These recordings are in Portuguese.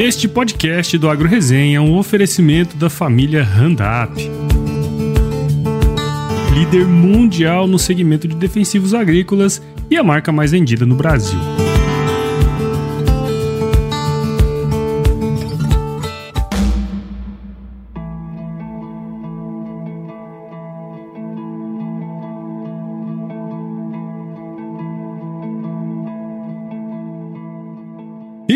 Este podcast do Agro Resenha é um oferecimento da família Randap. Líder mundial no segmento de defensivos agrícolas e a marca mais vendida no Brasil.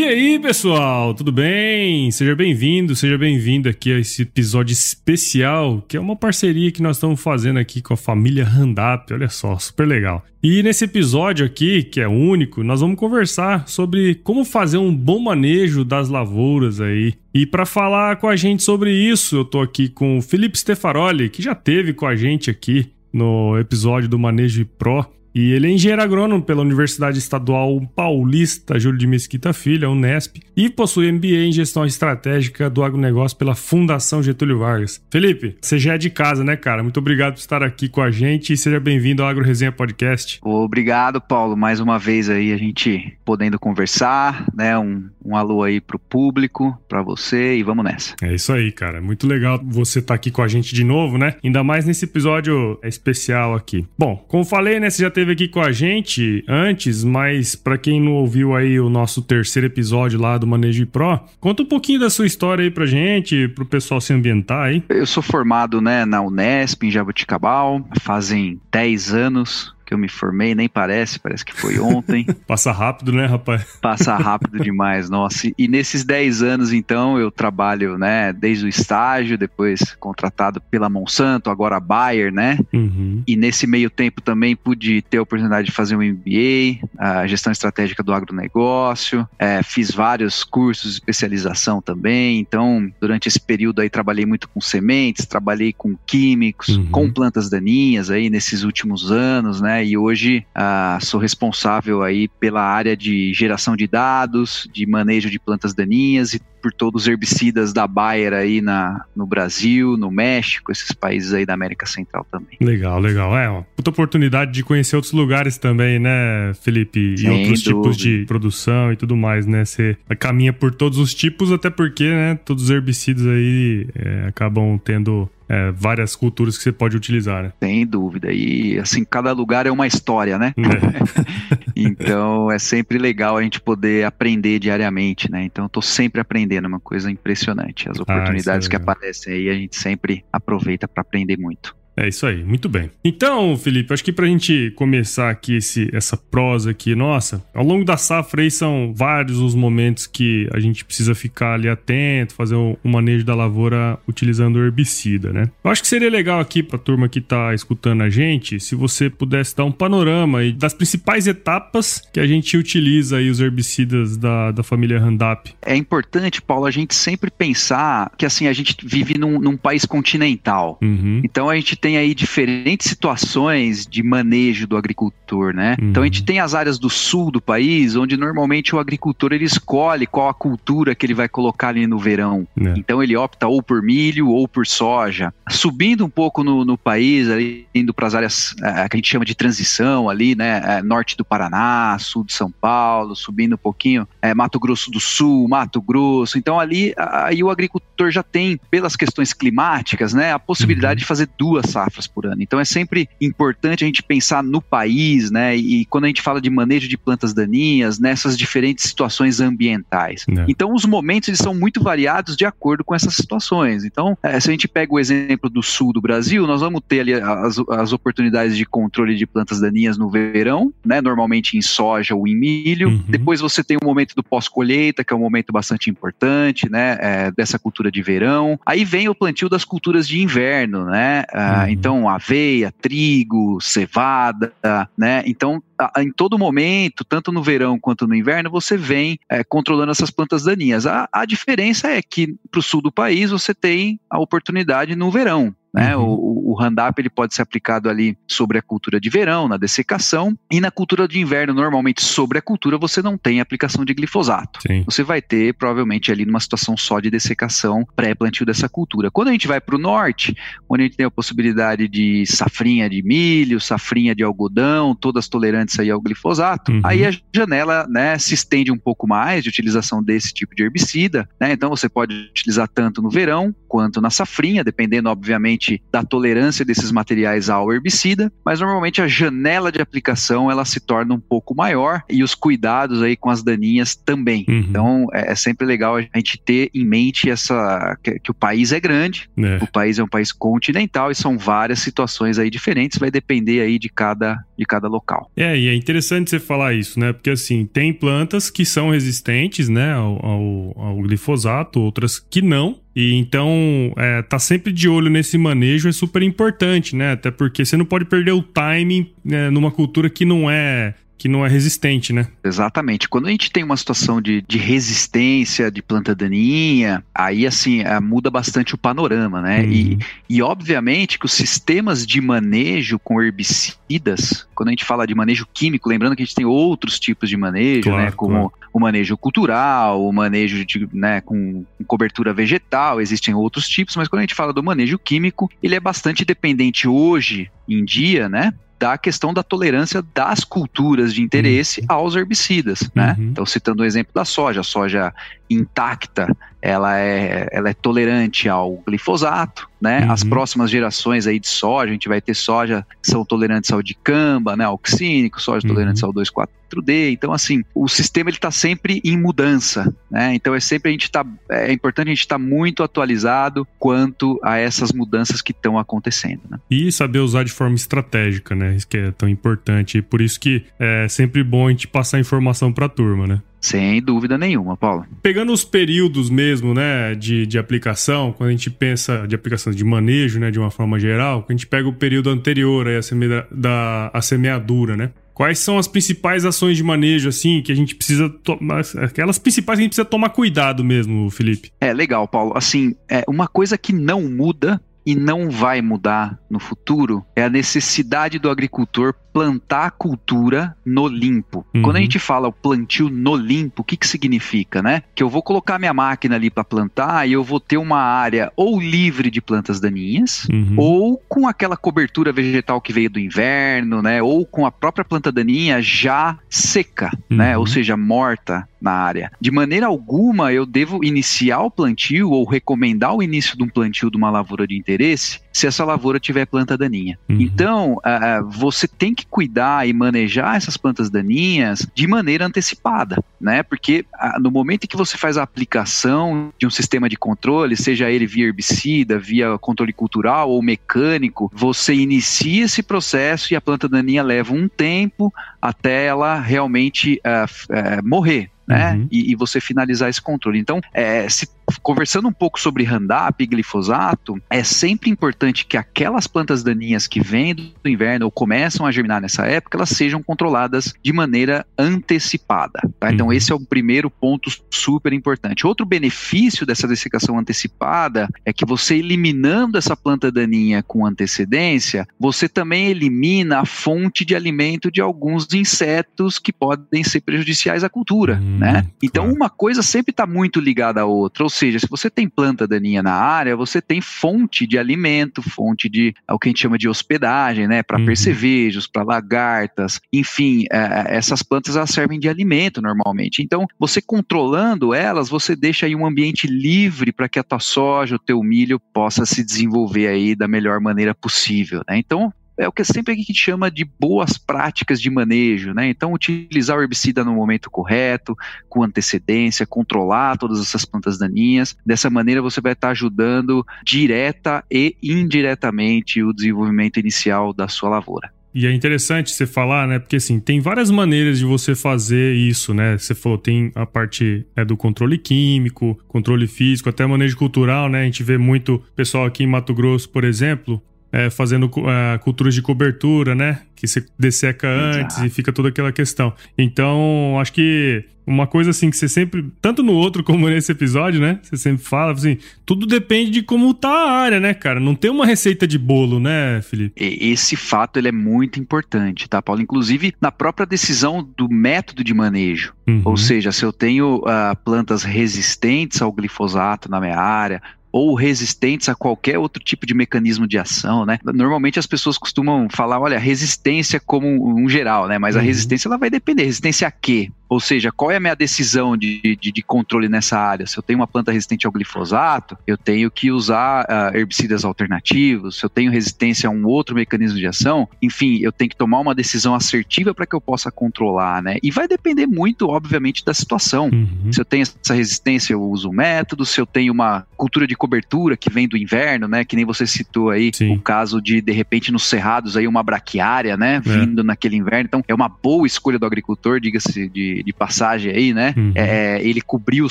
E aí, pessoal, tudo bem? Seja bem-vindo, seja bem-vindo aqui a esse episódio especial, que é uma parceria que nós estamos fazendo aqui com a família Randap, olha só, super legal. E nesse episódio aqui, que é único, nós vamos conversar sobre como fazer um bom manejo das lavouras aí. E para falar com a gente sobre isso, eu tô aqui com o Felipe Stefaroli, que já teve com a gente aqui no episódio do Manejo Pro. E ele é engenheiro agrônomo pela Universidade Estadual Paulista Júlio de Mesquita Filho, Unesp, e possui MBA em Gestão Estratégica do Agronegócio pela Fundação Getúlio Vargas. Felipe, você já é de casa, né, cara? Muito obrigado por estar aqui com a gente e seja bem-vindo ao Agro Resenha Podcast. Obrigado, Paulo. Mais uma vez aí a gente podendo conversar, né? Um, um alô aí pro público, para você e vamos nessa. É isso aí, cara. Muito legal você estar aqui com a gente de novo, né? Ainda mais nesse episódio especial aqui. Bom, como falei, né, você já teve aqui com a gente antes, mas para quem não ouviu aí o nosso terceiro episódio lá do Manejo Pro, conta um pouquinho da sua história aí pra gente, pro pessoal se ambientar aí. Eu sou formado, né, na Unesp, em Jabuticabal, fazem 10 anos eu me formei, nem parece, parece que foi ontem. Passa rápido, né, rapaz? Passa rápido demais, nossa. E nesses 10 anos, então, eu trabalho, né, desde o estágio, depois contratado pela Monsanto, agora Bayer, né? Uhum. E nesse meio tempo também pude ter a oportunidade de fazer um MBA, a gestão estratégica do agronegócio, é, fiz vários cursos de especialização também. Então, durante esse período aí, trabalhei muito com sementes, trabalhei com químicos, uhum. com plantas daninhas aí nesses últimos anos, né? E hoje ah, sou responsável aí pela área de geração de dados, de manejo de plantas daninhas e por todos os herbicidas da Bayer aí na, no Brasil, no México, esses países aí da América Central também. Legal, legal. É uma puta oportunidade de conhecer outros lugares também, né, Felipe? Sem e outros dúvida. tipos de produção e tudo mais, né? Você caminha por todos os tipos, até porque, né, todos os herbicidas aí é, acabam tendo é, várias culturas que você pode utilizar, né? Sem dúvida. E assim, cada lugar é uma história, né? É. então é sempre legal a gente poder aprender diariamente, né? Então eu tô sempre aprendendo, é uma coisa impressionante. As ah, oportunidades ah, que aparecem aí, a gente sempre aproveita para aprender muito. É isso aí, muito bem. Então, Felipe, acho que pra gente começar aqui esse, essa prosa aqui, nossa, ao longo da safra aí são vários os momentos que a gente precisa ficar ali atento, fazer o, o manejo da lavoura utilizando herbicida, né? Eu acho que seria legal aqui pra turma que tá escutando a gente, se você pudesse dar um panorama aí das principais etapas que a gente utiliza aí os herbicidas da, da família Roundup. É importante, Paulo, a gente sempre pensar que assim, a gente vive num, num país continental. Uhum. Então a gente tem aí diferentes situações de manejo do agricultor, né? Uhum. Então a gente tem as áreas do sul do país, onde normalmente o agricultor ele escolhe qual a cultura que ele vai colocar ali no verão. É. Então ele opta ou por milho ou por soja. Subindo um pouco no, no país, ali, indo para as áreas é, que a gente chama de transição ali, né? É, norte do Paraná, sul de São Paulo, subindo um pouquinho, é, Mato Grosso do Sul, Mato Grosso. Então ali aí o agricultor já tem, pelas questões climáticas, né, a possibilidade uhum. de fazer duas safras por ano. Então é sempre importante a gente pensar no país, né? E quando a gente fala de manejo de plantas daninhas, nessas diferentes situações ambientais. É. Então os momentos eles são muito variados de acordo com essas situações. Então, é, se a gente pega o exemplo do sul do Brasil, nós vamos ter ali as, as oportunidades de controle de plantas daninhas no verão, né? Normalmente em soja ou em milho. Uhum. Depois você tem o momento do pós-colheita, que é um momento bastante importante, né? É, dessa cultura de verão. Aí vem o plantio das culturas de inverno, né? Ah, uhum. Então, aveia, trigo, cevada, né? Então, em todo momento, tanto no verão quanto no inverno, você vem é, controlando essas plantas daninhas. A, a diferença é que para o sul do país você tem a oportunidade no verão. Né? Uhum. O, o ele pode ser aplicado ali sobre a cultura de verão, na dessecação, e na cultura de inverno, normalmente sobre a cultura, você não tem aplicação de glifosato. Sim. Você vai ter, provavelmente, ali numa situação só de dessecação pré-plantio dessa cultura. Quando a gente vai para o norte, onde a gente tem a possibilidade de safrinha de milho, safrinha de algodão, todas tolerantes aí ao glifosato, uhum. aí a janela né, se estende um pouco mais de utilização desse tipo de herbicida. Né? Então você pode utilizar tanto no verão quanto na safrinha, dependendo, obviamente, da tolerância desses materiais ao herbicida, mas normalmente a janela de aplicação ela se torna um pouco maior e os cuidados aí com as daninhas também. Uhum. Então é, é, sempre legal a gente ter em mente essa que, que o país é grande, é. o país é um país continental e são várias situações aí diferentes, vai depender aí de cada de cada local. É, e é interessante você falar isso, né? Porque assim, tem plantas que são resistentes, né, ao, ao, ao glifosato, outras que não, e então, é, tá sempre de olho nesse manejo é super importante, né? Até porque você não pode perder o timing né, numa cultura que não é que não é resistente, né? Exatamente. Quando a gente tem uma situação de, de resistência de planta daninha, aí assim é, muda bastante o panorama, né? Uhum. E, e obviamente que os sistemas de manejo com herbicidas, quando a gente fala de manejo químico, lembrando que a gente tem outros tipos de manejo, claro, né? Como claro. o manejo cultural, o manejo de, né, com, com cobertura vegetal, existem outros tipos, mas quando a gente fala do manejo químico, ele é bastante dependente hoje em dia, né? Da questão da tolerância das culturas de interesse uhum. aos herbicidas, né? Uhum. Então, citando o exemplo da soja, a soja intacta, ela é, ela é tolerante ao glifosato, né? Uhum. As próximas gerações aí de soja, a gente vai ter soja que são tolerantes ao dicamba, né? Ao oxínico, soja uhum. tolerantes ao 2,4-D. Então, assim, o sistema ele está sempre em mudança, né? Então, é sempre a gente tá, é importante a gente estar tá muito atualizado quanto a essas mudanças que estão acontecendo, né? E saber usar de forma estratégica, né? Isso que é tão importante. E por isso que é sempre bom a gente passar informação para a turma, né? Sem dúvida nenhuma, Paulo. Pegando os períodos mesmo, né, de, de aplicação, quando a gente pensa de aplicação de manejo, né, de uma forma geral, quando a gente pega o período anterior aí, a, semea, da, a semeadura, né? Quais são as principais ações de manejo, assim, que a gente precisa tomar. Aquelas principais que a gente precisa tomar cuidado mesmo, Felipe? É, legal, Paulo. Assim, é uma coisa que não muda e não vai mudar no futuro é a necessidade do agricultor plantar cultura no limpo. Uhum. Quando a gente fala o plantio no limpo, o que, que significa, né? Que eu vou colocar minha máquina ali para plantar e eu vou ter uma área ou livre de plantas daninhas, uhum. ou com aquela cobertura vegetal que veio do inverno, né? Ou com a própria planta daninha já seca, uhum. né? Ou seja, morta na área. De maneira alguma eu devo iniciar o plantio ou recomendar o início de um plantio de uma lavoura de interesse se essa lavoura tiver planta daninha. Uhum. Então, uh, você tem que cuidar e manejar essas plantas daninhas de maneira antecipada, né? Porque uh, no momento em que você faz a aplicação de um sistema de controle, seja ele via herbicida, via controle cultural ou mecânico, você inicia esse processo e a planta daninha leva um tempo até ela realmente uh, morrer, né? Uhum. E, e, você finalizar esse controle. Então, é, se conversando um pouco sobre Roundup e glifosato, é sempre importante que aquelas plantas daninhas que vêm do inverno ou começam a germinar nessa época, elas sejam controladas de maneira antecipada. Tá? Então, uhum. esse é o primeiro ponto super importante. Outro benefício dessa dessecação antecipada é que você eliminando essa planta daninha com antecedência, você também elimina a fonte de alimento de alguns insetos que podem ser prejudiciais à cultura. Uhum, né? Então, claro. uma coisa sempre está muito ligada à outra, ou seja, se você tem planta daninha na área, você tem fonte de alimento, fonte de é o que a gente chama de hospedagem, né? Para uhum. percevejos, para lagartas, enfim, é, é, essas plantas elas servem de alimento normalmente. Então, você controlando elas, você deixa aí um ambiente livre para que a tua soja, o teu milho possa se desenvolver aí da melhor maneira possível. Né? Então, é o que sempre a gente chama de boas práticas de manejo, né? Então, utilizar o herbicida no momento correto, com antecedência, controlar todas essas plantas daninhas. Dessa maneira, você vai estar ajudando direta e indiretamente o desenvolvimento inicial da sua lavoura. E é interessante você falar, né? Porque assim, tem várias maneiras de você fazer isso, né? Você falou, tem a parte é, do controle químico, controle físico, até manejo cultural, né? A gente vê muito pessoal aqui em Mato Grosso, por exemplo, é, fazendo uh, culturas de cobertura, né? Que você desseca antes e fica toda aquela questão. Então, acho que uma coisa assim que você sempre, tanto no outro como nesse episódio, né? Você sempre fala assim, tudo depende de como tá a área, né, cara? Não tem uma receita de bolo, né, Felipe? Esse fato ele é muito importante, tá, Paulo? Inclusive na própria decisão do método de manejo. Uhum. Ou seja, se eu tenho uh, plantas resistentes ao glifosato na minha área, ou resistentes a qualquer outro tipo de mecanismo de ação, né? Normalmente as pessoas costumam falar, olha, resistência como um, geral, né? Mas uhum. a resistência ela vai depender. Resistência a quê? Ou seja, qual é a minha decisão de, de, de, controle nessa área? Se eu tenho uma planta resistente ao glifosato, eu tenho que usar uh, herbicidas alternativos. Se eu tenho resistência a um outro mecanismo de ação, enfim, eu tenho que tomar uma decisão assertiva para que eu possa controlar, né? E vai depender muito, obviamente, da situação. Uhum. Se eu tenho essa resistência, eu uso um método. Se eu tenho uma cultura de cobertura que vem do inverno, né? Que nem você citou aí, Sim. o caso de, de repente, nos cerrados aí, uma braquiária, né? É. Vindo naquele inverno. Então, é uma boa escolha do agricultor, diga-se de, de passagem aí, né? Uhum. É, ele cobriu o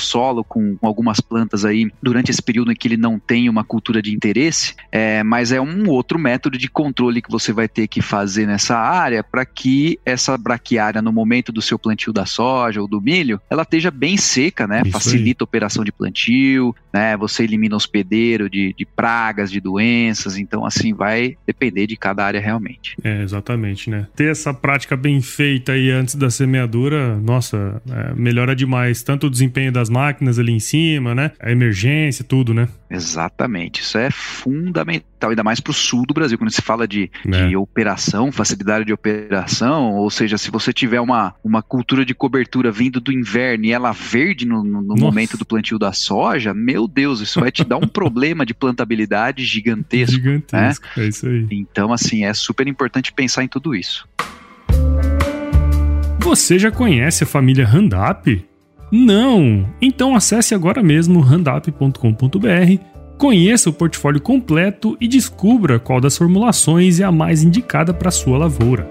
solo com, com, algumas plantas aí durante esse período em que ele não tem uma cultura de interesse, é, mas é um outro método de controle que você vai ter que fazer nessa área para que essa braquiária, no momento do seu plantio da soja ou do milho, ela esteja bem seca, né? Isso Facilita aí. a operação de plantio, né? Você elimina hospedeiro de, de pragas, de doenças, então assim vai depender de cada área realmente. É, exatamente, né? Ter essa prática bem feita aí antes da semeadura, nossa, é, melhora demais tanto o desempenho das máquinas ali em cima, né? A emergência, tudo, né? Exatamente, isso é fundamental, ainda mais para o sul do Brasil, quando se fala de, é. de, operação, facilidade de operação, ou seja, se você tiver uma, uma cultura de cobertura vindo do inverno e ela verde no, no, no momento do plantio da soja, meu Deus, isso vai te dar um problema de plantabilidade gigantesco. Gigantesco, né? é isso aí. Então, assim, é super importante pensar em tudo isso. Você já conhece a família Handap? Não? Então acesse agora mesmo handap.com.br, conheça o portfólio completo e descubra qual das formulações é a mais indicada para sua lavoura.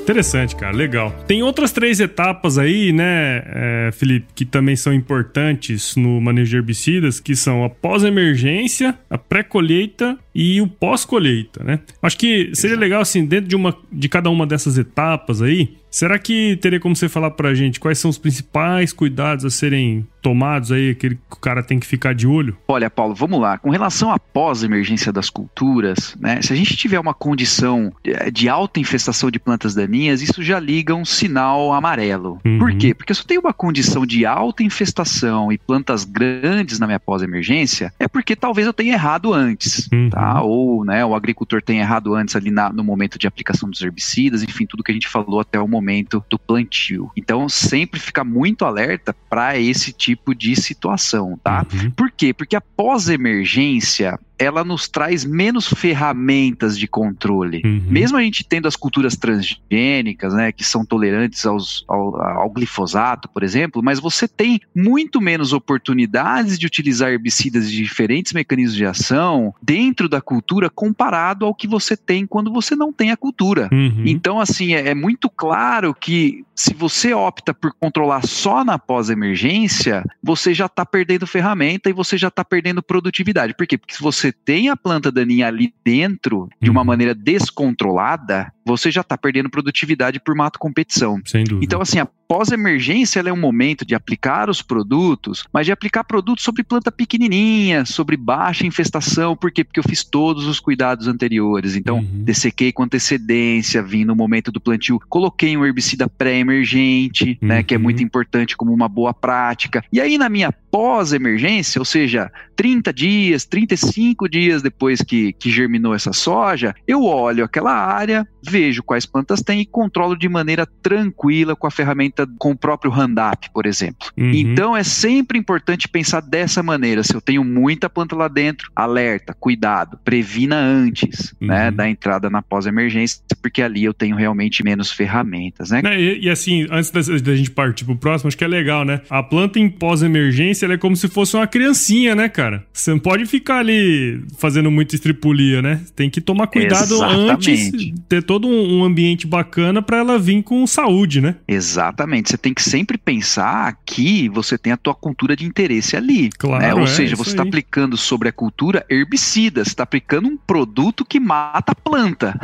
Interessante, cara, legal. Tem outras três etapas aí, né, é, Felipe, que também são importantes no manejo de herbicidas, que são a pós-emergência, a pré-colheita e o pós-colheita, né? Acho que seria legal, assim, dentro de, uma, de cada uma dessas etapas aí, Será que teria como você falar pra gente quais são os principais cuidados a serem tomados aí, aquele que o cara tem que ficar de olho? Olha, Paulo, vamos lá. Com relação à pós-emergência das culturas, né? Se a gente tiver uma condição de alta infestação de plantas daninhas, isso já liga um sinal amarelo. Uhum. Por quê? Porque se eu tenho uma condição de alta infestação e plantas grandes na minha pós-emergência, é porque talvez eu tenha errado antes, uhum. tá? Ou, né, o agricultor tenha errado antes ali na, no momento de aplicação dos herbicidas, enfim, tudo que a gente falou até o momento do plantio. Então, sempre ficar muito alerta para esse tipo de situação, tá? Uhum. Por quê? Porque a pós-emergência, ela nos traz menos ferramentas de controle. Uhum. Mesmo a gente tendo as culturas transgênicas, né, que são tolerantes aos, ao, ao, glifosato, por exemplo, mas você tem muito menos oportunidades de utilizar herbicidas de diferentes mecanismos de ação dentro da cultura comparado ao que você tem quando você não tem a cultura. Uhum. Então, assim, é, é muito claro que se você opta por controlar só na pós-emergência, você já está perdendo ferramenta e você já está perdendo produtividade. Por quê? Porque se você tem a planta daninha ali dentro de uma uhum. maneira descontrolada, você já está perdendo produtividade por mato competição. Sem dúvida. Então, assim, a pós-emergência é um momento de aplicar os produtos, mas de aplicar produtos sobre planta pequenininha, sobre baixa infestação. Por quê? Porque eu fiz todos os cuidados anteriores. Então, uhum. dessequei com antecedência, vim no momento do plantio, coloquei um herbicida pré-emergente, uhum. né, que é muito uhum. importante como uma boa prática. E aí, na minha pós-emergência, ou seja, 30 dias, 35 dias depois que, que germinou essa soja, eu olho aquela área, vejo quais plantas tem e controlo de maneira tranquila com a ferramenta, com o próprio Handap, por exemplo. Uhum. Então é sempre importante pensar dessa maneira. Se eu tenho muita planta lá dentro, alerta, cuidado, previna antes né, uhum. né, da entrada na pós-emergência, porque ali eu tenho realmente menos ferramentas, né? E, e, assim, antes da, gente partir pro próximo, acho que é legal, né? A planta em pós-emergência é como se fosse uma criancinha, né, cara? Você não pode ficar ali fazendo muita estripulia, né? Tem que tomar cuidado Exatamente. antes, ter todo todo um ambiente bacana para ela vir com saúde, né? Exatamente. Você tem que sempre pensar que você tem a tua cultura de interesse ali. Claro. Né? Ou é, seja, você está aplicando sobre a cultura herbicida, você está aplicando um produto que mata a planta.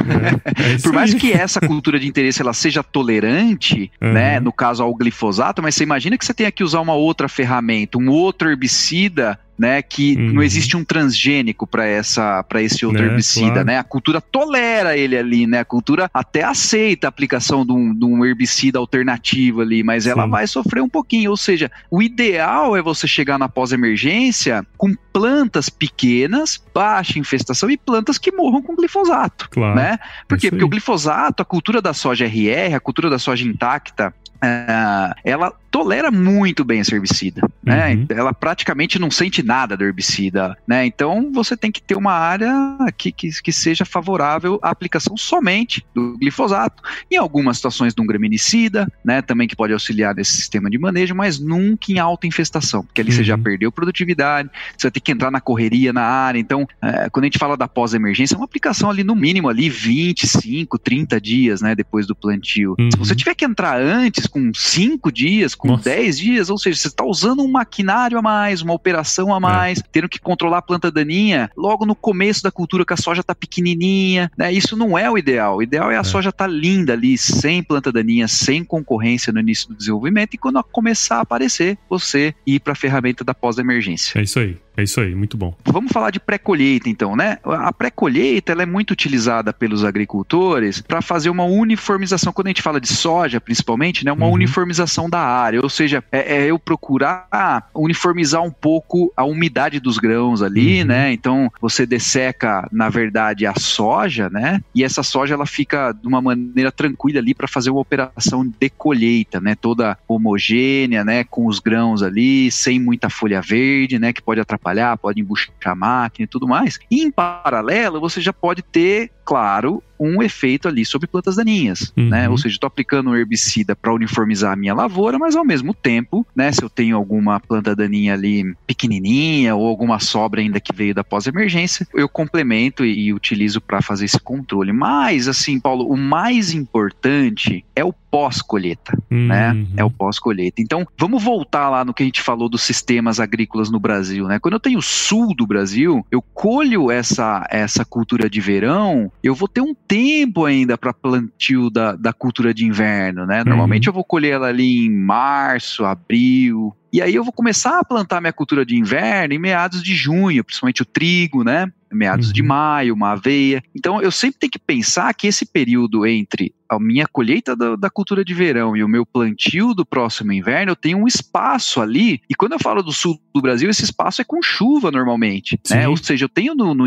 É, é Por mais aí. que essa cultura de interesse ela seja tolerante, uhum. né? No caso ao glifosato, mas você imagina que você tenha que usar uma outra ferramenta, um outro herbicida né, que uhum. não existe um transgênico para essa para esse outro né, herbicida, claro. né? A cultura tolera ele ali, né? A cultura até aceita a aplicação de um, de um herbicida alternativo ali, mas Sim. ela vai sofrer um pouquinho. Ou seja, o ideal é você chegar na pós-emergência com plantas pequenas, baixa infestação e plantas que morram com glifosato, claro. né? Por quê? Porque o glifosato, a cultura da soja RR, a cultura da soja intacta, Uh, ela tolera muito bem esse herbicida, né? Uhum. Ela praticamente não sente nada do herbicida, né? Então você tem que ter uma área que, que, que seja favorável à aplicação somente do glifosato. Em algumas situações de um graminicida, né? Também que pode auxiliar nesse sistema de manejo, mas nunca em alta infestação, porque ali uhum. você já uhum. perdeu produtividade, você vai ter que entrar na correria na área. Então, é, quando a gente fala da pós-emergência, é uma aplicação ali no mínimo ali 25, 30 dias, né? Depois do plantio. Uhum. Se você tiver que entrar antes com cinco dias, com Nossa. dez dias, ou seja, você está usando um maquinário a mais, uma operação a mais, é. tendo que controlar a planta daninha logo no começo da cultura que a soja está pequenininha, né? Isso não é o ideal. O ideal é a é. soja estar tá linda ali, sem planta daninha, sem concorrência no início do desenvolvimento e quando começar a aparecer, você ir para a ferramenta da pós-emergência. É isso aí. É isso aí, muito bom. Vamos falar de pré-colheita então, né? A pré-colheita é muito utilizada pelos agricultores para fazer uma uniformização. Quando a gente fala de soja, principalmente, né, uma uhum. uniformização da área, ou seja, é, é, eu procurar uniformizar um pouco a umidade dos grãos ali, uhum. né? Então você desseca, na verdade, a soja, né? E essa soja ela fica de uma maneira tranquila ali para fazer uma operação de colheita, né? Toda homogênea, né? Com os grãos ali, sem muita folha verde, né? Que pode atrapalhar atrapalhar, pode embuchar a máquina e tudo mais. E em paralelo, você já pode ter, claro, um efeito ali sobre plantas daninhas, uhum. né? Ou seja, estou aplicando um herbicida para uniformizar a minha lavoura, mas ao mesmo tempo, né, se eu tenho alguma planta daninha ali pequenininha ou alguma sobra ainda que veio da pós-emergência, eu complemento e, e utilizo para fazer esse controle. Mas, assim, Paulo, o mais importante é o pós-colheita, né? uhum. né? É o pós-colheita. Então, vamos voltar lá no que a gente falou dos sistemas agrícolas no Brasil, né? Quando eu tenho o sul do Brasil, eu colho essa, essa cultura de verão, eu vou ter um tempo ainda para plantio da, da cultura de inverno, né? Normalmente uhum. eu vou colher ela ali em março, abril, e aí eu vou começar a plantar minha cultura de inverno em meados de junho, principalmente o trigo, né? Meados uhum. de maio, uma aveia. Então eu sempre tenho que pensar que esse período entre a minha colheita da, da, cultura de verão e o meu plantio do próximo inverno, eu tenho um espaço ali. E quando eu falo do sul do Brasil, esse espaço é com chuva normalmente. Né? Ou seja, eu tenho no, no,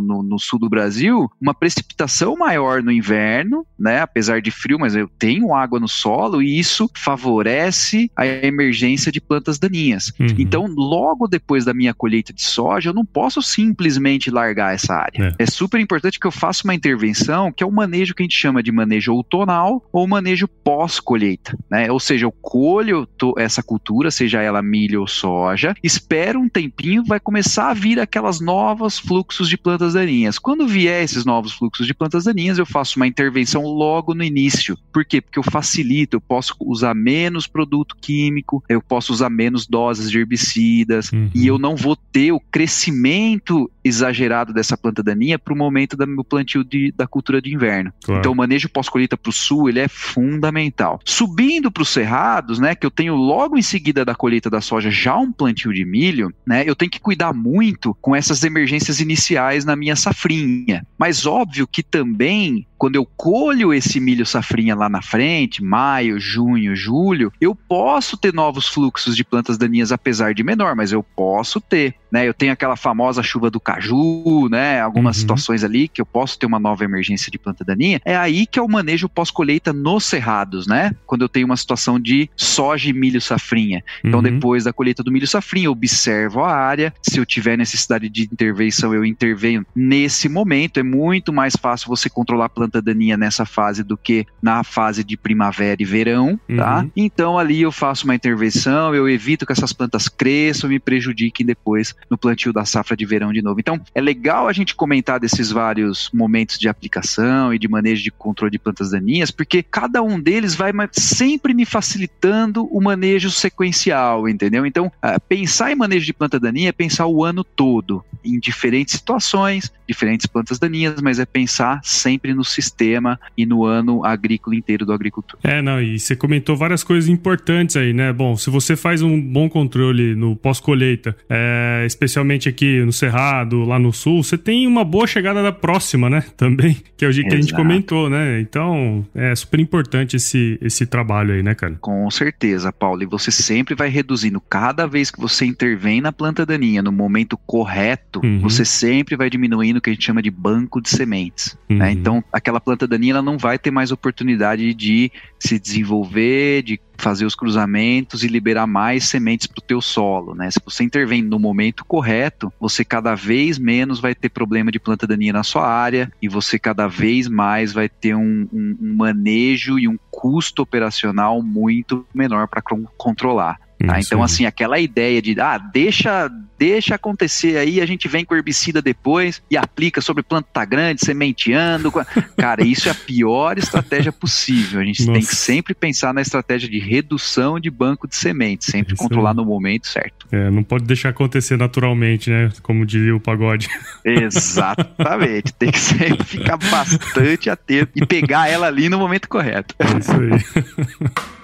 no, no, sul do Brasil uma precipitação maior no inverno, né? apesar de frio, mas eu tenho água no solo e isso favorece a emergência de plantas daninhas. Uhum. Então, logo depois da minha colheita de soja, eu não posso simplesmente largar essa área. É, é super importante que eu faça uma intervenção, que é o manejo que a gente chama de manejo outonal ou manejo pós-colheita, né? Ou seja, eu colho essa cultura, seja ela milho ou soja, espero um tempinho, vai começar a vir aquelas novos fluxos de plantas daninhas. Quando vier esses novos fluxos de plantas daninhas, eu faço uma intervenção logo no início. Por quê? Porque eu facilito, eu posso usar menos produto químico, eu posso usar menos doses de herbicidas uhum. e eu não vou ter o crescimento exagerado dessa planta daninha para o momento do meu plantio de, da cultura de inverno. Claro. Então, o manejo pós-colheita para o sul, ele é fundamental. Subindo para os cerrados, né, que eu tenho logo em seguida da colheita da soja já um plantio de milho, né, eu tenho que cuidar muito com essas emergências iniciais na minha safrinha. Mas óbvio que também quando eu colho esse milho safrinha lá na frente, maio, junho, julho, eu posso ter novos fluxos de plantas daninhas, apesar de menor, mas eu posso ter. Né? Eu tenho aquela famosa chuva do caju, né? Algumas uhum. situações ali que eu posso ter uma nova emergência de planta daninha. É aí que é o manejo pós-colheita nos cerrados, né? Quando eu tenho uma situação de soja e milho safrinha. Então, uhum. depois da colheita do milho safrinha, eu observo a área. Se eu tiver necessidade de intervenção, eu intervenho nesse momento. É muito mais fácil você controlar a planta planta daninha nessa fase do que na fase de primavera e verão, tá? Uhum. Então ali eu faço uma intervenção, eu evito que essas plantas cresçam e me prejudiquem depois no plantio da safra de verão de novo. Então é legal a gente comentar desses vários momentos de aplicação e de manejo de controle de plantas daninhas, porque cada um deles vai sempre me facilitando o manejo sequencial, entendeu? Então, uh, pensar em manejo de planta daninha é pensar o ano todo, em diferentes situações, diferentes plantas daninhas, mas é pensar sempre no sistema e no ano agrícola inteiro do agricultor. É, não, e você comentou várias coisas importantes aí, né? Bom, se você faz um bom controle no pós-colheita, é, especialmente aqui no Cerrado, lá no Sul, você tem uma boa chegada da próxima, né? Também, que é o que a gente comentou, né? Então, é super importante esse, esse trabalho aí, né, cara? Com certeza, Paulo. E você sempre vai reduzindo. Cada vez que você intervém na planta daninha no momento correto, uhum. você sempre vai diminuindo que a gente chama de banco de sementes. Né? Uhum. Né? Então, aquela planta daninha ela não vai ter mais oportunidade de se desenvolver, de fazer os cruzamentos e liberar mais sementes para o teu solo, né? Se você intervém no momento correto, você cada vez menos vai ter problema de planta daninha na sua área e você cada vez mais vai ter um, um, um manejo e um custo operacional muito menor para controlar. Tá? Então, assim, aquela ideia de, ah, deixa, deixa acontecer aí, a gente vem com herbicida depois e aplica sobre planta tá grande, sementeando. Cara, isso é a pior estratégia possível. A gente Nossa. tem que sempre pensar na estratégia de redução de banco de sementes, sempre isso controlar aí. no momento certo. É, não pode deixar acontecer naturalmente, né? Como diria o pagode. Exatamente. tem que sempre ficar bastante atento e pegar ela ali no momento correto. É isso aí.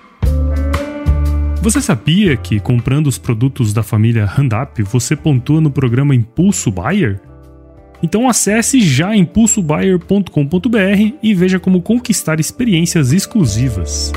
Você sabia que comprando os produtos da família Handup você pontua no programa Impulso Buyer? Então acesse já impulsobuyer.com.br e veja como conquistar experiências exclusivas.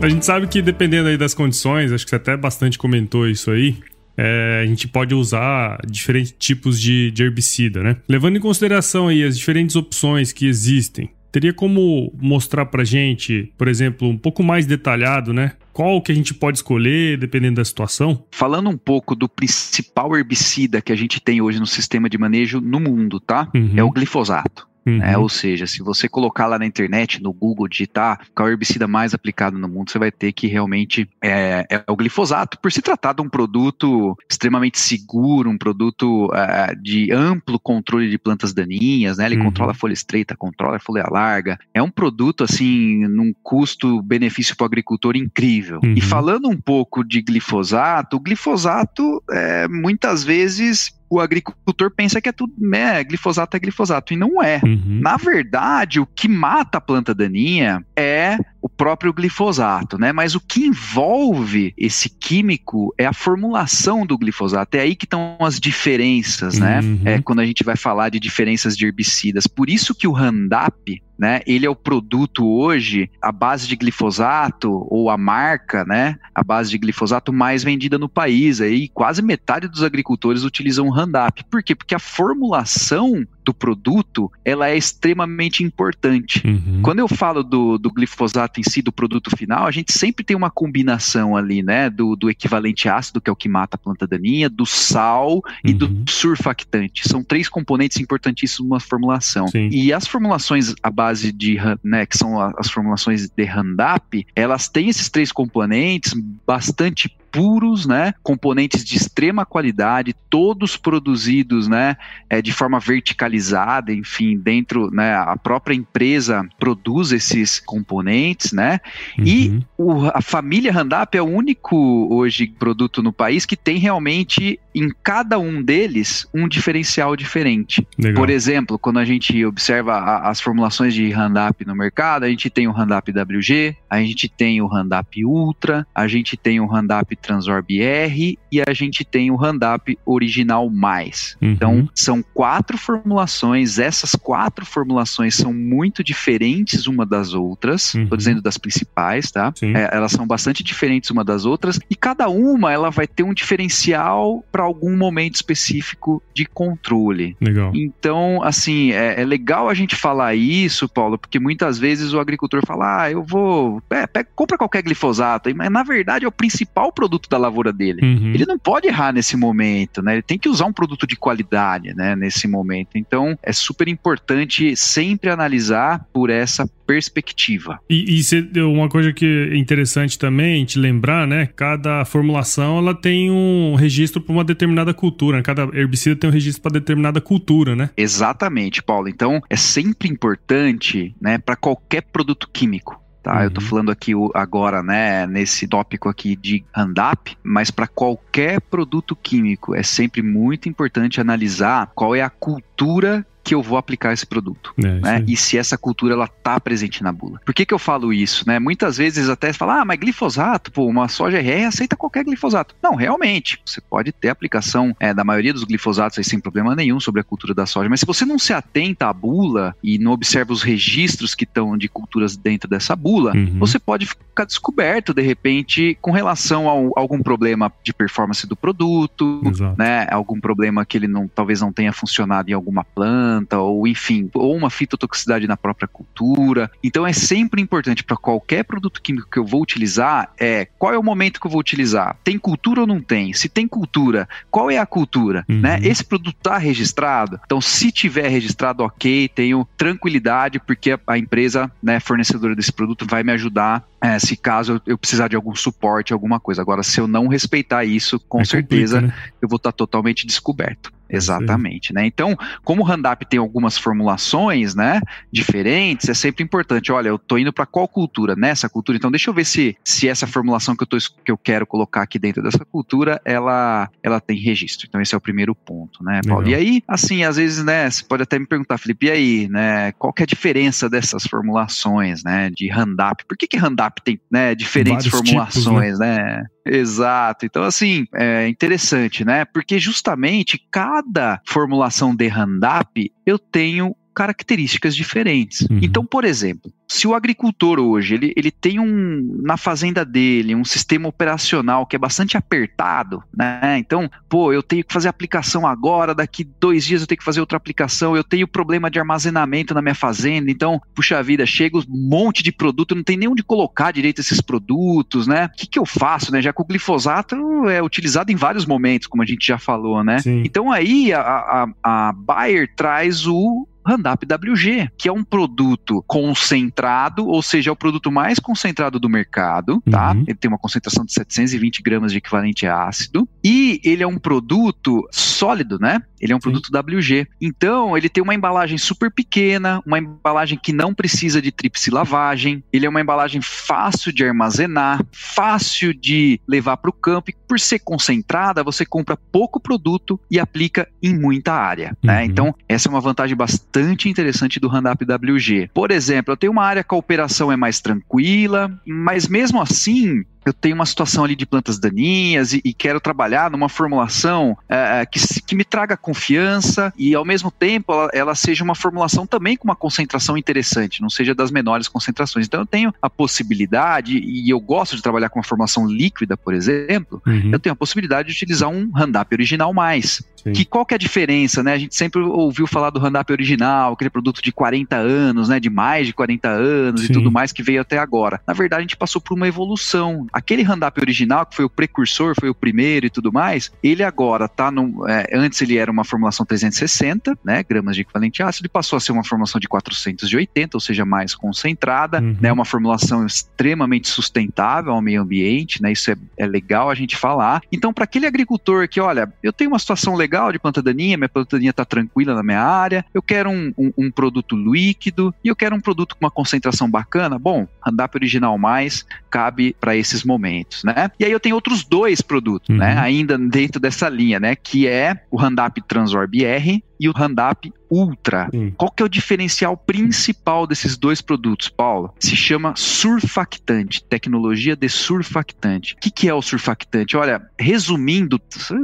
A gente sabe que dependendo aí das condições, acho que você até bastante comentou isso aí, é, a gente pode usar diferentes tipos de, de herbicida, né? Levando em consideração aí as diferentes opções que existem, Teria como mostrar pra gente, por exemplo, um pouco mais detalhado, né? Qual que a gente pode escolher dependendo da situação? Falando um pouco do principal herbicida que a gente tem hoje no sistema de manejo no mundo, tá? Uhum. É o glifosato. Uhum. Né? Ou seja, se você colocar lá na internet, no Google, digitar qual é o herbicida mais aplicado no mundo, você vai ter que realmente é, é o glifosato, por se tratar de um produto extremamente seguro, um produto uh, de amplo controle de plantas daninhas, né? Ele uhum. controla a folha estreita, controla a folha larga. É um produto, assim, num custo-benefício para o agricultor incrível. Uhum. E falando um pouco de glifosato, o glifosato, é, muitas vezes, o agricultor pensa que é tudo, né, glifosato é glifosato, e não é. Uhum. Na verdade, o que mata a planta daninha é o próprio glifosato, né? Mas o que envolve esse químico é a formulação do glifosato. É aí que estão as diferenças, né? Uhum. É quando a gente vai falar de diferenças de herbicidas. Por isso que o Roundup, né? Ele é o produto hoje, a base de glifosato, ou a marca, né? A base de glifosato mais vendida no país. Aí quase metade dos agricultores utilizam o Roundup. Por quê? Porque a formulação do produto, ela é extremamente importante. Uhum. Quando eu falo do, do, glifosato em si, do produto final, a gente sempre tem uma combinação ali, né, do, do equivalente ácido, que é o que mata a planta daninha, do sal e uhum. do surfactante. São três componentes importantíssimos numa formulação. Sim. E as formulações à base de, né, que são as formulações de Roundup, elas têm esses três componentes bastante puros, né? Componentes de extrema qualidade, todos produzidos, né? É, de forma verticalizada, enfim, dentro, né? A própria empresa produz esses componentes, né? Uhum. E o, a família Randap é o único hoje produto no país que tem realmente em cada um deles um diferencial diferente. Legal. Por exemplo, quando a gente observa a, as formulações de Randap no mercado, a gente tem o Randap WG, a gente tem o Randap Ultra, a gente tem o Randap Transorb R e a gente tem o Roundup Original Mais. Uhum. Então, são quatro formulações, essas quatro formulações são muito diferentes uma das outras, uhum. tô dizendo das principais, tá? É, elas são bastante diferentes uma das outras e cada uma ela vai ter um diferencial para algum momento específico de controle. Legal. Então, assim, é, é legal a gente falar isso, Paulo, porque muitas vezes o agricultor fala, ah, eu vou é, pega, compra qualquer glifosato, mas na verdade é o principal produto da lavoura dele. Uhum. Ele não pode errar nesse momento, né? Ele tem que usar um produto de qualidade, né, nesse momento. Então, é super importante sempre analisar por essa perspectiva. E, e uma coisa que é interessante também te lembrar, né? Cada formulação ela tem um registro para uma determinada cultura. Né? Cada herbicida tem um registro para determinada cultura, né? Exatamente, Paulo. Então é sempre importante, né, para qualquer produto químico. Tá, uhum. eu tô uhum. falando aqui agora, né, nesse tópico aqui de Roundup, mas para qualquer produto químico é sempre muito importante analisar qual é a cultura que eu vou aplicar esse produto, é, né? E se essa cultura ela tá presente na bula. Por que que eu falo isso, né? Muitas vezes até fala, ah, mas glifosato, pô, uma soja RR aceita qualquer glifosato. Não, realmente, você pode ter aplicação é, da maioria dos glifosatos aí sem problema nenhum sobre a cultura da soja, mas se você não se atenta à bula e não observa os registros que estão de culturas dentro dessa bula, uhum. você pode ficar descoberto de repente com relação a algum problema de performance do produto, Exato. né? Algum problema que ele não talvez não tenha funcionado em alguma planta planta, ou enfim, ou uma fitotoxicidade na própria cultura. Então é sempre importante para qualquer produto químico que eu vou utilizar é qual é o momento que eu vou utilizar. Tem cultura ou não tem? Se tem cultura, qual é a cultura? Uhum. Né? Esse produto está registrado? Então, se tiver registrado, ok, tenho tranquilidade, porque a empresa, né, fornecedora desse produto, vai me ajudar é, se caso eu, precisar de algum suporte, alguma coisa. Agora, se eu não respeitar isso, com é certeza né? eu vou estar totalmente descoberto. Exatamente, né? Então, como o Randap tem algumas formulações, né, diferentes, é sempre importante. Olha, eu tô indo para qual cultura? Nessa cultura. Então, deixa eu ver se, se essa formulação que eu, tô, que eu quero colocar aqui dentro dessa cultura, ela, ela tem registro. Então, esse é o primeiro ponto, né, Paulo? Legal. E aí, assim, às vezes, né, você pode até me perguntar, Felipe, e aí, né, qual que é a diferença dessas formulações, né, de Randap? Por que que Randap tem, né, diferentes Vários formulações, tipos, né? né? Exato. Então, assim, é interessante, né? Porque justamente cada formulação de Roundup eu tenho características diferentes. Uhum. Então, por exemplo, se o agricultor hoje ele, ele tem um na fazenda dele um sistema operacional que é bastante apertado, né? Então, pô, eu tenho que fazer aplicação agora, daqui dois dias eu tenho que fazer outra aplicação, eu tenho problema de armazenamento na minha fazenda, então, puxa vida, chega um monte de produto, não tem nem onde colocar direito esses produtos, né? O que, que eu faço, né? Já que o glifosato é utilizado em vários momentos, como a gente já falou, né? Sim. Então aí a, a, a Bayer traz o Roundup WG, que é um produto concentrado, ou seja, é o produto mais concentrado do mercado, tá? Uhum. Ele tem uma concentração de 720 gramas de equivalente ácido e ele é um produto sólido, né? Ele é um Sim. produto WG. Então, ele tem uma embalagem super pequena, uma embalagem que não precisa de tríplice lavagem, ele é uma embalagem fácil de armazenar, fácil de levar para o campo e por ser concentrada, você compra pouco produto e aplica em muita área, né? uhum. Então, essa é uma vantagem bastante interessante do Roundup WG. Por exemplo, eu tenho uma área que a operação é mais tranquila, mas mesmo assim, eu tenho uma situação ali de plantas daninhas e, e quero trabalhar numa formulação é, é, que, que, me traga confiança e ao mesmo tempo ela, ela, seja uma formulação também com uma concentração interessante, não seja das menores concentrações. Então eu tenho a possibilidade, e eu gosto de trabalhar com uma formulação líquida, por exemplo, uhum. eu tenho a possibilidade de utilizar um Roundup original mais. Sim. Que qual que é a diferença, né? A gente sempre ouviu falar do Roundup original, aquele produto de 40 anos, né? De mais de 40 anos Sim. e tudo mais que veio até agora. Na verdade, a gente passou por uma evolução Aquele Roundup original, que foi o precursor, foi o primeiro e tudo mais, ele agora tá no. É, antes ele era uma formulação 360, né? Gramas de equivalente ácido, e passou a ser uma formulação de 480, ou seja, mais concentrada, uhum. né? Uma formulação extremamente sustentável ao meio ambiente, né? Isso é, é legal a gente falar. Então, para aquele agricultor que, olha, eu tenho uma situação legal de planta daninha, minha planta daninha está tranquila na minha área, eu quero um, um, um, produto líquido e eu quero um produto com uma concentração bacana, bom, Roundup original mais cabe para esses momentos, né? E aí eu tenho outros dois produtos, né? uhum. né? Ainda dentro dessa linha, né? Que é o Roundup Transorb R e o Roundup Ultra. Sim. Qual que é o diferencial principal desses dois produtos, Paulo? Se chama surfactante, tecnologia de surfactante. O que, que é o surfactante? Olha, resumindo,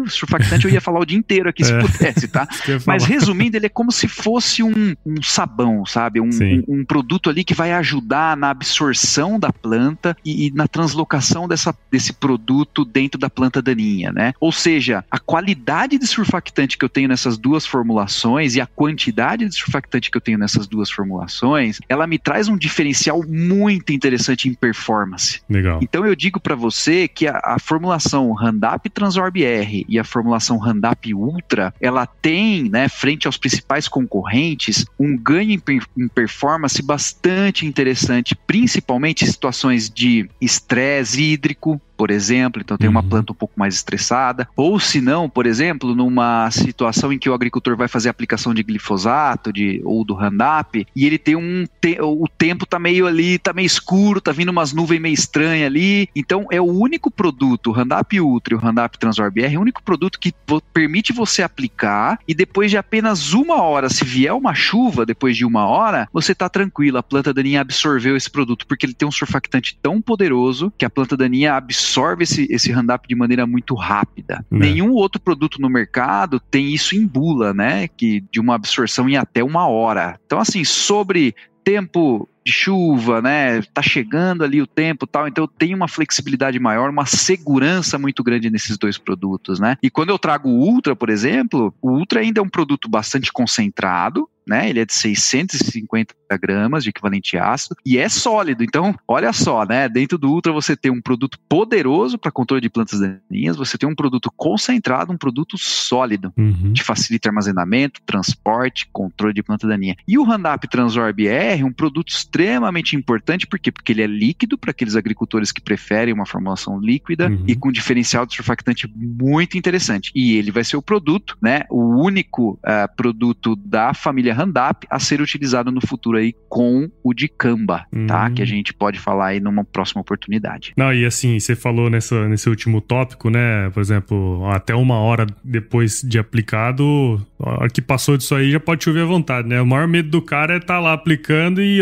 surfactante eu ia falar o dia inteiro aqui se é. pudesse, tá? Mas resumindo, ele é como se fosse um, um sabão, sabe? Um, um, um, produto ali que vai ajudar na absorção da planta e, e na translocação dessa, desse produto dentro da planta daninha, né? Ou seja, a qualidade de surfactante que eu tenho nessas duas formulações formulações e a quantidade de surfactante que eu tenho nessas duas formulações, ela me traz um diferencial muito interessante em performance. Legal. Então eu digo para você que a, a formulação Randap Transorb R e a formulação Randap Ultra, ela tem, né, frente aos principais concorrentes, um ganho em, em performance bastante interessante, principalmente em situações de estresse hídrico, por exemplo, então tem uma uhum. planta um pouco mais estressada, ou se não, por exemplo, numa situação em que o agricultor vai fazer aplicação de glifosato de, ou do Roundup, e ele tem um te, o tempo tá meio ali, tá meio escuro, tá vindo umas nuvens meio estranhas ali, então é o único produto, o Roundup Ultra e o Roundup Transorb R, é o único produto que permite você aplicar e depois de apenas uma hora, se vier uma chuva depois de uma hora, você tá tranquilo, a planta daninha absorveu esse produto, porque ele tem um surfactante tão poderoso que a planta daninha absorve absorve esse, esse hand-up de maneira muito rápida. Né. Nenhum outro produto no mercado tem isso em bula, né? Que de uma absorção em até uma hora. Então, assim, sobre tempo de chuva, né? Tá chegando ali o tempo tal, então eu tenho uma flexibilidade maior, uma segurança muito grande nesses dois produtos, né? E quando eu trago o Ultra, por exemplo, o Ultra ainda é um produto bastante concentrado, né? Ele é de 650 gramas de equivalente ácido e é sólido. Então, olha só, né? Dentro do Ultra você tem um produto poderoso para controle de plantas daninhas, você tem um produto concentrado, um produto sólido, uhum. que facilita armazenamento, transporte, controle de planta daninha. E o Roundup Transorb R é um produto extremamente importante, por quê? Porque ele é líquido para aqueles agricultores que preferem uma formulação líquida uhum. e com diferencial de surfactante muito interessante. E ele vai ser o produto, né? O único uh, produto da família Roundup a ser utilizado no futuro aí com o de Camba, hum. tá? Que a gente pode falar aí numa próxima oportunidade. Não, e assim, você falou nessa, nesse último tópico, né? Por exemplo, até uma hora depois de aplicado, a hora que passou disso aí já pode chover à vontade, né? O maior medo do cara é estar tá lá aplicando e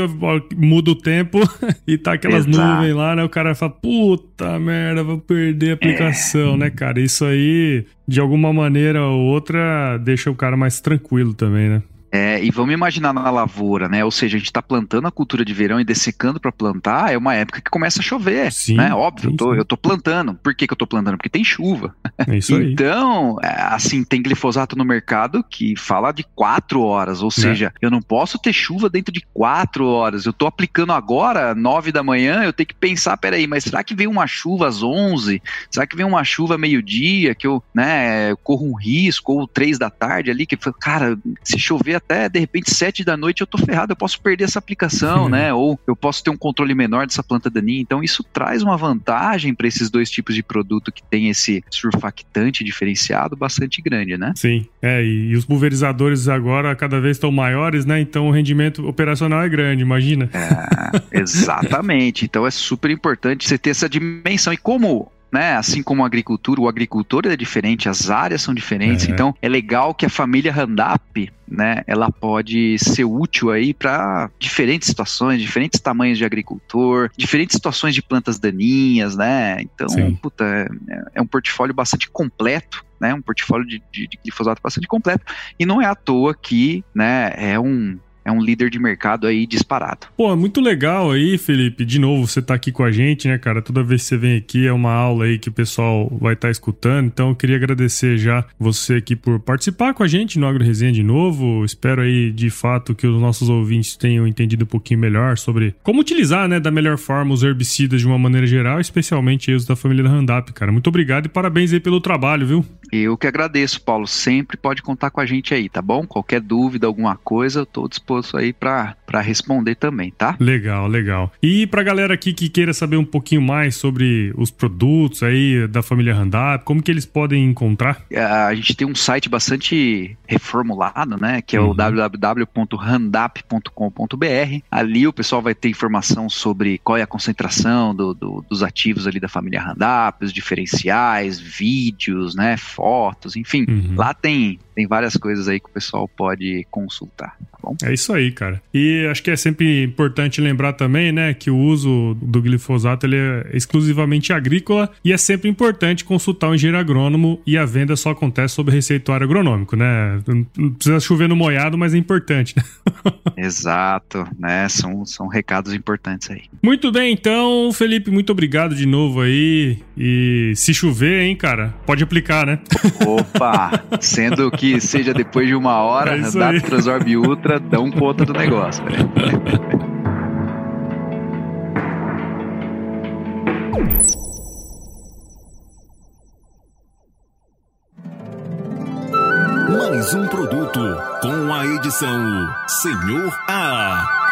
muda o tempo e tá aquelas Exato. nuvens lá, né? O cara fala, puta merda, vou perder a aplicação, é. né, cara? Isso aí, de alguma maneira ou outra, deixa o cara mais tranquilo também, né? É, e vamos imaginar na lavoura, né? Ou seja, a gente está plantando a cultura de verão e dessecando para plantar, é uma época que começa a chover, sim, né? Óbvio, sim, eu, tô, eu tô plantando. Por que, que eu tô plantando? Porque tem chuva. É isso aí. então, é, assim, tem glifosato no mercado que fala de quatro horas, ou é. seja, eu não posso ter chuva dentro de quatro horas. Eu tô aplicando agora, nove da manhã, eu tenho que pensar, peraí, mas será que vem uma chuva às onze? Será que vem uma chuva meio-dia que eu, né, corro um risco, ou três da tarde ali, que, cara, se chover até de repente sete da noite eu tô ferrado, eu posso perder essa aplicação, uhum. né? Ou eu posso ter um controle menor dessa planta daninha. Então isso traz uma vantagem para esses dois tipos de produto que tem esse surfactante diferenciado bastante grande, né? Sim, é, e, e os pulverizadores agora cada vez estão maiores, né? Então o rendimento operacional é grande, imagina. É, exatamente. então é super importante você ter essa dimensão. E como né? Assim como a agricultura, o agricultor é diferente, as áreas são diferentes. É. Então, é legal que a família Randap, né? Ela pode ser útil aí para diferentes situações, diferentes tamanhos de agricultor, diferentes situações de plantas daninhas, né? Então, Sim. puta, é, é um portfólio bastante completo né, um portfólio de, de, de, glifosato bastante completo, e não é à toa que né, é um, é um líder de mercado aí disparado. Pô, muito legal aí, Felipe. De novo, você tá aqui com a gente, né, cara? Toda vez que você vem aqui é uma aula aí que o pessoal vai estar tá escutando. Então, eu queria agradecer já você aqui por participar com a gente no Agro Resenha de novo. Espero aí, de fato, que os nossos ouvintes tenham entendido um pouquinho melhor sobre como utilizar, né, da melhor forma os herbicidas de uma maneira geral, especialmente os da família da Roundup, cara. Muito obrigado e parabéns aí pelo trabalho, viu? Eu que agradeço, Paulo. Sempre pode contar com a gente aí, tá bom? Qualquer dúvida, alguma coisa, eu tô disposto disposto aí para responder também, tá? Legal, legal. E pra galera aqui que queira saber um pouquinho mais sobre os produtos aí da família Randap, como que eles podem encontrar? É, a gente tem um site bastante reformulado, né? Que é o uhum. www.randap.com.br. Ali o pessoal vai ter informação sobre qual é a concentração do, do, dos ativos ali da família Randap, os diferenciais, vídeos, né? Fotos, enfim. Uhum. Lá tem tem várias coisas aí que o pessoal pode consultar, bom? É isso aí, cara. E acho que é sempre importante lembrar também, né, que o uso do glifosato ele é exclusivamente agrícola e é sempre importante consultar um engenheiro agrônomo e a venda só acontece sob receituário agronômico, né? Não precisa chover no molhado, mas é importante, né? Exato, né? São, são recados importantes aí. Muito bem, então, Felipe, muito obrigado de novo aí. E se chover, hein, cara, pode aplicar, né? Opa! Sendo que seja depois de uma hora, é Randap, Transorb Ultra dão conta do negócio. Mais um produto com a edição Senhor A.